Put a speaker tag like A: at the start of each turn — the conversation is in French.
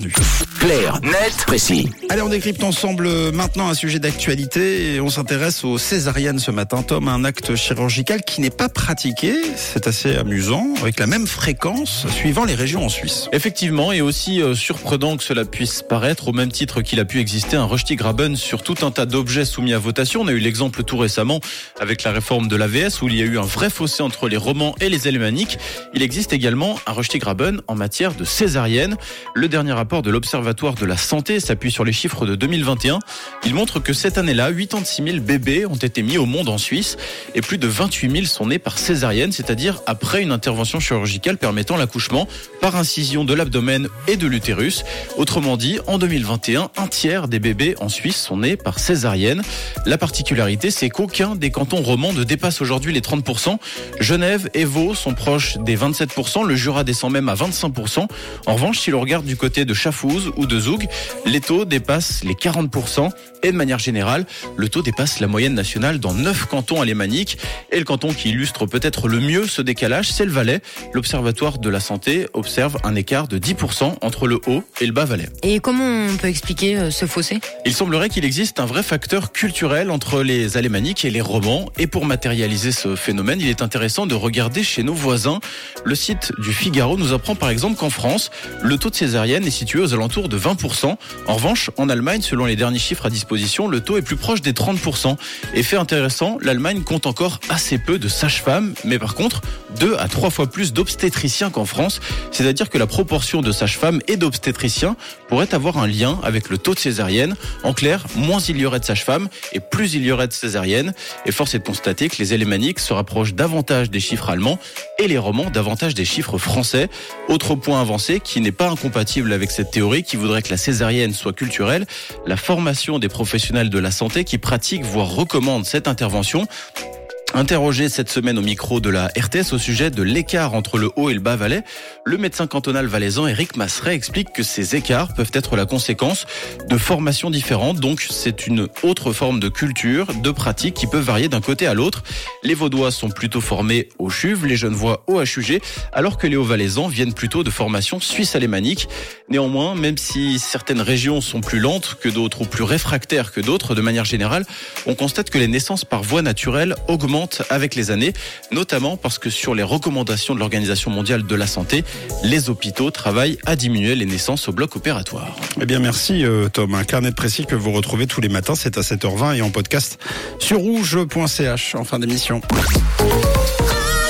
A: bienvenue.
B: Clair, net, précis.
A: Allez, on décrypte ensemble euh, maintenant un sujet d'actualité et on s'intéresse aux césariennes ce matin. Tom, un acte chirurgical qui n'est pas pratiqué, c'est assez amusant, avec la même fréquence suivant les régions en Suisse.
C: Effectivement, et aussi euh, surprenant que cela puisse paraître, au même titre qu'il a pu exister un Graben sur tout un tas d'objets soumis à votation. On a eu l'exemple tout récemment avec la réforme de l'AVS où il y a eu un vrai fossé entre les romans et les alémaniques. Il existe également un Graben en matière de césarienne. Le dernier rapport de l'Observatoire de la santé s'appuie sur les chiffres de 2021. Il montre que cette année-là, 86 000 bébés ont été mis au monde en Suisse et plus de 28 000 sont nés par césarienne, c'est-à-dire après une intervention chirurgicale permettant l'accouchement par incision de l'abdomen et de l'utérus. Autrement dit, en 2021, un tiers des bébés en Suisse sont nés par césarienne. La particularité, c'est qu'aucun des cantons romans ne dépasse aujourd'hui les 30%. Genève et Vaud sont proches des 27%, le Jura descend même à 25%. En revanche, si l'on regarde du côté de Chafouz ou de Zoug, les taux dépassent les 40% et de manière générale, le taux dépasse la moyenne nationale dans 9 cantons alémaniques. Et le canton qui illustre peut-être le mieux ce décalage, c'est le Valais. L'Observatoire de la santé observe un écart de 10% entre le haut et le bas Valais.
D: Et comment on peut expliquer euh, ce fossé?
C: Il semblerait qu'il existe un vrai facteur culturel entre les alémaniques et les romans. Et pour matérialiser ce phénomène, il est intéressant de regarder chez nos voisins. Le site du Figaro nous apprend par exemple qu'en France, le taux de césarienne est situé aux alentours de 20%. En revanche, en Allemagne, selon les derniers chiffres à disposition, le taux est plus proche des 30%. Effet intéressant, l'Allemagne compte encore assez peu de sages-femmes, mais par contre, deux à trois fois plus d'obstétriciens qu'en France. C'est-à-dire que la proportion de sages-femmes et d'obstétriciens pourrait avoir un lien avec le taux de césarienne. En clair, moins il y aurait de sages-femmes et plus il y aurait de césariennes. Et force est de constater que les élémaniques se rapprochent davantage des chiffres allemands et les romans davantage des chiffres français. Autre point avancé qui n'est pas incompatible avec cette théorie qui voudrait que la césarienne soit culturelle, la formation des professionnels de la santé qui pratiquent voire recommandent cette intervention Interrogé cette semaine au micro de la RTS au sujet de l'écart entre le haut et le bas Valais, le médecin cantonal valaisan Eric Masseret explique que ces écarts peuvent être la conséquence de formations différentes. Donc c'est une autre forme de culture, de pratique qui peut varier d'un côté à l'autre. Les Vaudois sont plutôt formés au CHUV, les Genevois au HUG, alors que les Hauts-Valaisans viennent plutôt de formations suisse-alémaniques. Néanmoins, même si certaines régions sont plus lentes que d'autres ou plus réfractaires que d'autres, de manière générale, on constate que les naissances par voie naturelle augmentent avec les années, notamment parce que sur les recommandations de l'Organisation mondiale de la santé, les hôpitaux travaillent à diminuer les naissances au bloc opératoire.
A: Eh bien merci euh, Tom, un carnet précis que vous retrouvez tous les matins, c'est à 7h20 et en podcast sur rouge.ch en fin d'émission.